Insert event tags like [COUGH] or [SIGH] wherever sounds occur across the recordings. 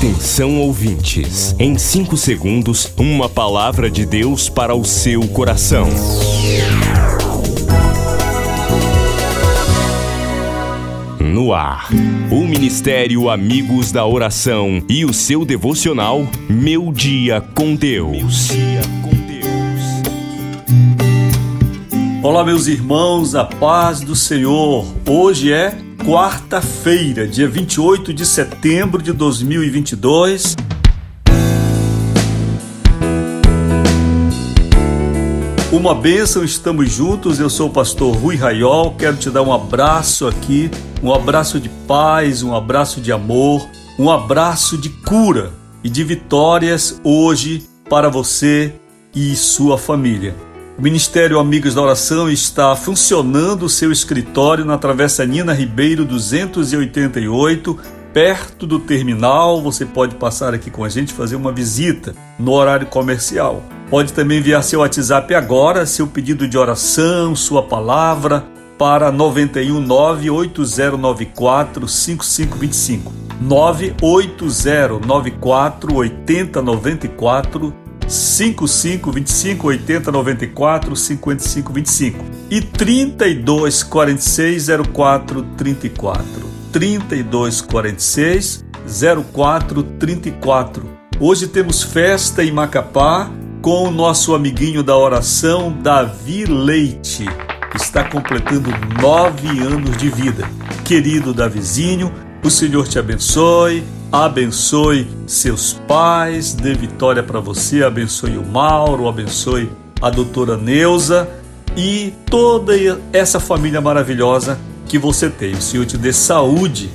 Atenção ouvintes, em 5 segundos, uma palavra de Deus para o seu coração. No ar, o Ministério Amigos da Oração e o seu devocional Meu Dia com Deus. Olá, meus irmãos, a paz do Senhor. Hoje é quarta-feira, dia 28 de setembro de 2022. Uma bênção, estamos juntos. Eu sou o pastor Rui Raiol. Quero te dar um abraço aqui, um abraço de paz, um abraço de amor, um abraço de cura e de vitórias hoje para você e sua família. O Ministério Amigos da Oração está funcionando o seu escritório na Travessa Nina Ribeiro 288, perto do terminal. Você pode passar aqui com a gente fazer uma visita no horário comercial. Pode também enviar seu WhatsApp agora, seu pedido de oração, sua palavra para 919 8094 5525. 98094 8094 55 25 80 94 55 25 e 32 46 04 34 32 46 04 34 Hoje temos festa em Macapá com o nosso amiguinho da oração Davi Leite está completando nove anos de vida. Querido Davizinho, o Senhor te abençoe, abençoe seus pais, dê vitória para você, abençoe o Mauro, abençoe a doutora Neuza e toda essa família maravilhosa que você tem. O Senhor te dê saúde,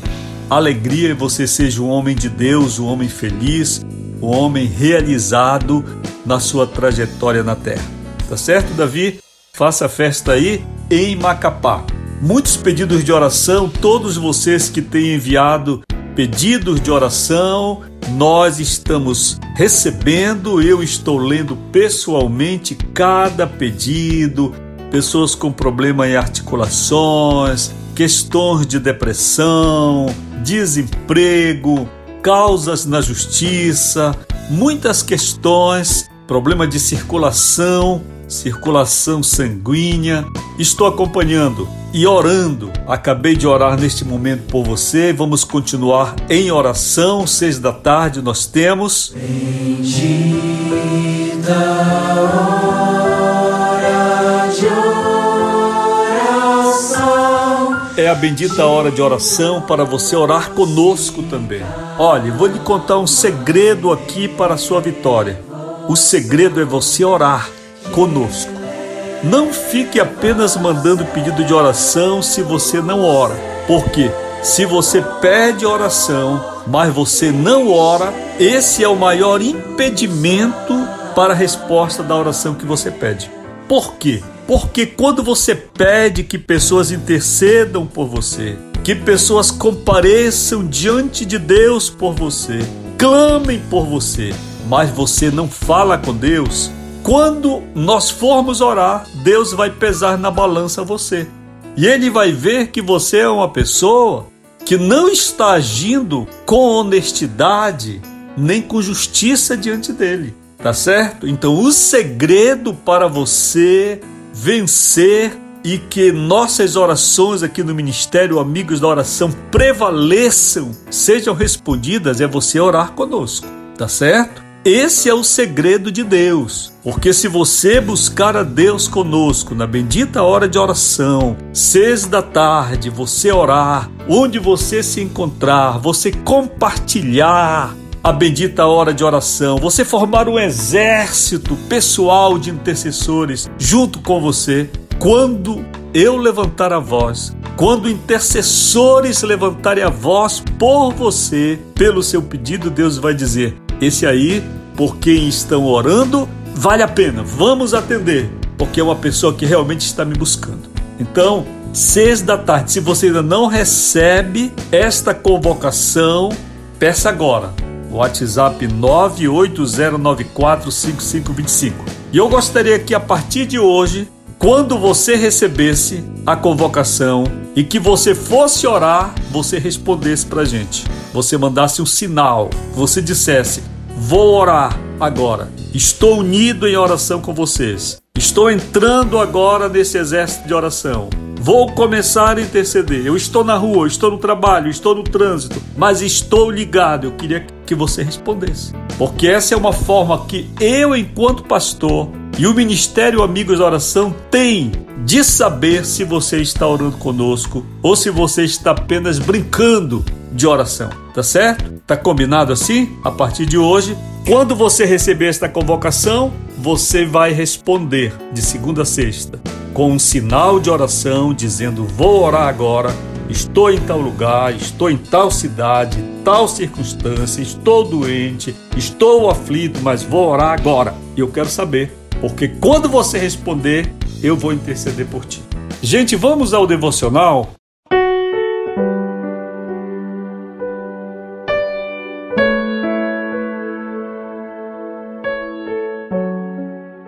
alegria e você seja um homem de Deus, um homem feliz, um homem realizado na sua trajetória na terra. Tá certo, Davi? Faça festa aí em Macapá. Muitos pedidos de oração, todos vocês que têm enviado pedidos de oração, nós estamos recebendo, eu estou lendo pessoalmente cada pedido, pessoas com problema em articulações, questões de depressão, desemprego, causas na justiça, muitas questões, problema de circulação, circulação sanguínea. Estou acompanhando e orando. Acabei de orar neste momento por você. Vamos continuar em oração. Seis da tarde nós temos. Bendita hora de oração. É a bendita hora de oração para você orar conosco também. Olha, vou lhe contar um segredo aqui para a sua vitória. O segredo é você orar conosco. Não fique apenas mandando pedido de oração se você não ora, porque se você pede oração, mas você não ora, esse é o maior impedimento para a resposta da oração que você pede. Por quê? Porque quando você pede que pessoas intercedam por você, que pessoas compareçam diante de Deus por você, clamem por você, mas você não fala com Deus, quando nós formos orar, Deus vai pesar na balança você. E ele vai ver que você é uma pessoa que não está agindo com honestidade nem com justiça diante dele. Tá certo? Então, o segredo para você vencer e que nossas orações aqui no Ministério Amigos da Oração prevaleçam, sejam respondidas, é você orar conosco. Tá certo? Esse é o segredo de Deus, porque se você buscar a Deus conosco na bendita hora de oração, seis da tarde, você orar, onde você se encontrar, você compartilhar a bendita hora de oração, você formar um exército pessoal de intercessores junto com você, quando eu levantar a voz, quando intercessores levantarem a voz por você, pelo seu pedido, Deus vai dizer: esse aí, por quem estão orando, vale a pena, vamos atender, porque é uma pessoa que realmente está me buscando. Então, seis da tarde, se você ainda não recebe esta convocação, peça agora. WhatsApp 980945525. E eu gostaria que a partir de hoje, quando você recebesse a convocação, e que você fosse orar, você respondesse para a gente. Você mandasse um sinal, você dissesse: Vou orar agora. Estou unido em oração com vocês. Estou entrando agora nesse exército de oração. Vou começar a interceder. Eu estou na rua, estou no trabalho, estou no trânsito, mas estou ligado. Eu queria que você respondesse. Porque essa é uma forma que eu, enquanto pastor, e o Ministério Amigos da Oração tem de saber se você está orando conosco ou se você está apenas brincando de oração. Tá certo? Tá combinado assim? A partir de hoje, quando você receber esta convocação, você vai responder de segunda a sexta com um sinal de oração dizendo: Vou orar agora, estou em tal lugar, estou em tal cidade, tal circunstância, estou doente, estou aflito, mas vou orar agora. E eu quero saber, porque quando você responder, eu vou interceder por ti. Gente, vamos ao devocional?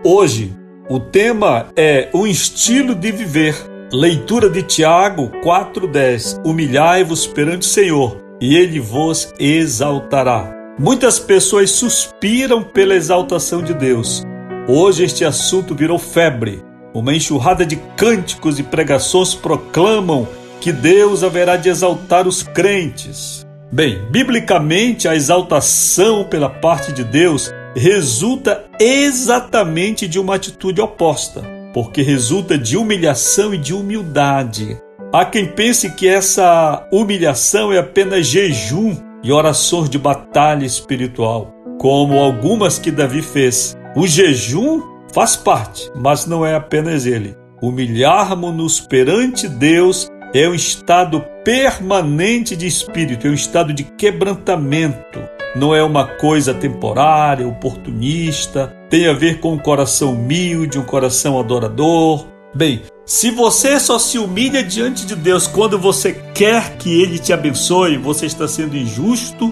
Hoje o tema é o estilo de viver. Leitura de Tiago 4:10. Humilhai-vos perante o Senhor, e ele vos exaltará. Muitas pessoas suspiram pela exaltação de Deus. Hoje este assunto virou febre. Uma enxurrada de cânticos e pregações proclamam que Deus haverá de exaltar os crentes. Bem, biblicamente, a exaltação pela parte de Deus resulta exatamente de uma atitude oposta, porque resulta de humilhação e de humildade. Há quem pense que essa humilhação é apenas jejum e orações de batalha espiritual, como algumas que Davi fez. O jejum faz parte, mas não é apenas ele. Humilharmos-nos perante Deus é um estado permanente de espírito, é um estado de quebrantamento não é uma coisa temporária, oportunista, tem a ver com um coração humilde, um coração adorador. Bem, se você só se humilha diante de Deus quando você quer que Ele te abençoe, você está sendo injusto,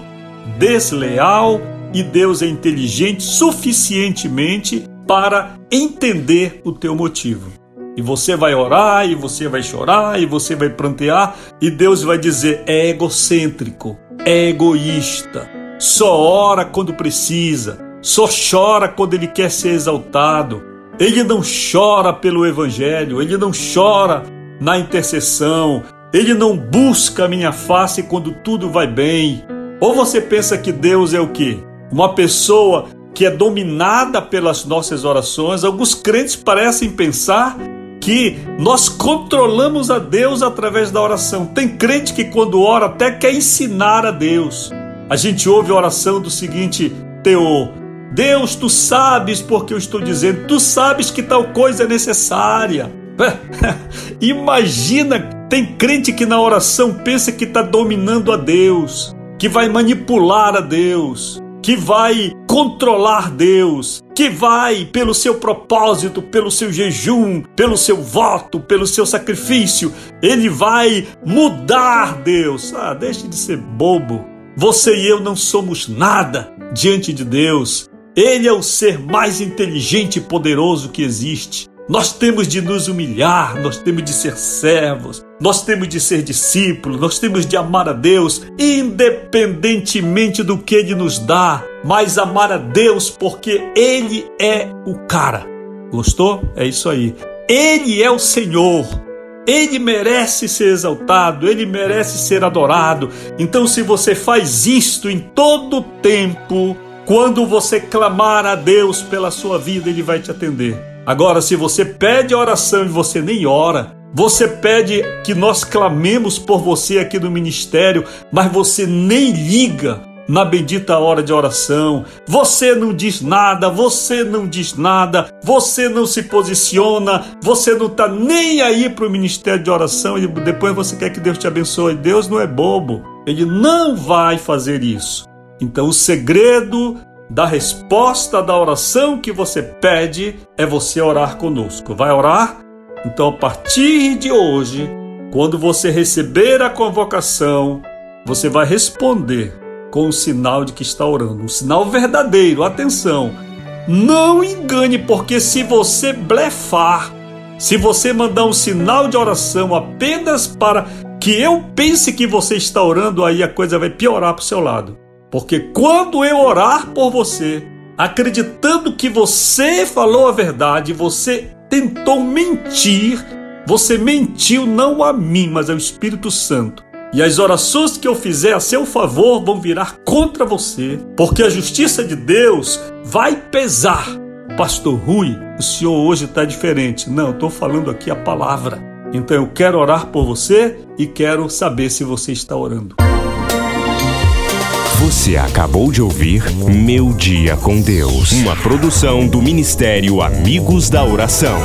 desleal e Deus é inteligente suficientemente para entender o teu motivo. E você vai orar, e você vai chorar, e você vai prantear, e Deus vai dizer: é egocêntrico, é egoísta, só ora quando precisa, só chora quando ele quer ser exaltado. Ele não chora pelo Evangelho, ele não chora na intercessão, ele não busca a minha face quando tudo vai bem. Ou você pensa que Deus é o quê? Uma pessoa que é dominada pelas nossas orações. Alguns crentes parecem pensar que nós controlamos a Deus através da oração. Tem crente que quando ora até quer ensinar a Deus a gente ouve a oração do seguinte teor: Deus, tu sabes porque eu estou dizendo, tu sabes que tal coisa é necessária. [LAUGHS] Imagina, tem crente que na oração pensa que está dominando a Deus, que vai manipular a Deus, que vai controlar Deus, que vai, pelo seu propósito, pelo seu jejum, pelo seu voto, pelo seu sacrifício, ele vai mudar Deus. Ah, deixe de ser bobo. Você e eu não somos nada diante de Deus. Ele é o ser mais inteligente e poderoso que existe. Nós temos de nos humilhar, nós temos de ser servos, nós temos de ser discípulos, nós temos de amar a Deus, independentemente do que Ele nos dá, mas amar a Deus porque Ele é o cara. Gostou? É isso aí. Ele é o Senhor. Ele merece ser exaltado, ele merece ser adorado. Então, se você faz isto em todo tempo, quando você clamar a Deus pela sua vida, ele vai te atender. Agora, se você pede oração e você nem ora, você pede que nós clamemos por você aqui no ministério, mas você nem liga na bendita hora de oração. Você não diz nada, você não diz nada, você não se posiciona, você não está nem aí para o ministério de oração e depois você quer que Deus te abençoe. Deus não é bobo, ele não vai fazer isso. Então, o segredo da resposta da oração que você pede é você orar conosco. Vai orar? Então, a partir de hoje, quando você receber a convocação, você vai responder com o sinal de que está orando, um sinal verdadeiro. Atenção, não engane, porque se você blefar, Se você mandar um sinal de oração apenas para que eu pense que você está orando, aí a coisa vai piorar para o seu lado. Porque quando eu orar por você, acreditando que você falou a verdade, você tentou mentir, você mentiu não a mim, mas ao Espírito Santo. E as orações que eu fizer a seu favor vão virar contra você, porque a justiça de Deus vai pesar. Pastor Rui, o senhor hoje está diferente. Não, estou falando aqui a palavra. Então eu quero orar por você e quero saber se você está orando. Você acabou de ouvir Meu Dia com Deus, uma produção do Ministério Amigos da Oração.